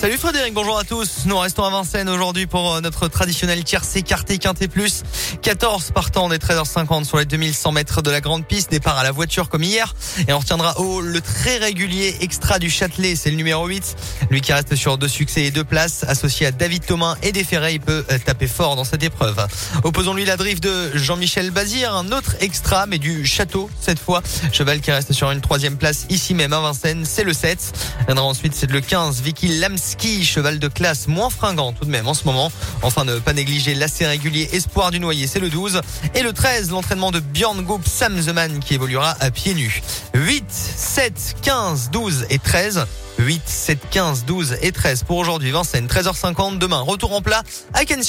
Salut Frédéric, bonjour à tous. Nous restons à Vincennes aujourd'hui pour euh, notre traditionnel tiercé écarté quinté plus. 14 partants des 13h50 sur les 2100 mètres de la grande piste. Départ à la voiture comme hier. Et on retiendra au le très régulier extra du Châtelet. C'est le numéro 8. Lui qui reste sur deux succès et deux places. Associé à David Thomas et Desferré, il peut euh, taper fort dans cette épreuve. Opposons-lui la drift de Jean-Michel Bazir. Un autre extra, mais du château cette fois. Cheval qui reste sur une troisième place ici même à Vincennes. C'est le 7. Viendra ensuite, c'est le 15. Vicky Lams ski, cheval de classe moins fringant tout de même en ce moment. Enfin, ne pas négliger l'assez régulier Espoir du Noyer, c'est le 12. Et le 13, l'entraînement de Björn Goop Sam The qui évoluera à pieds nus. 8, 7, 15, 12 et 13. 8, 7, 15, 12 et 13 pour aujourd'hui. Vincennes, 13h50. Demain, retour en plat à Ken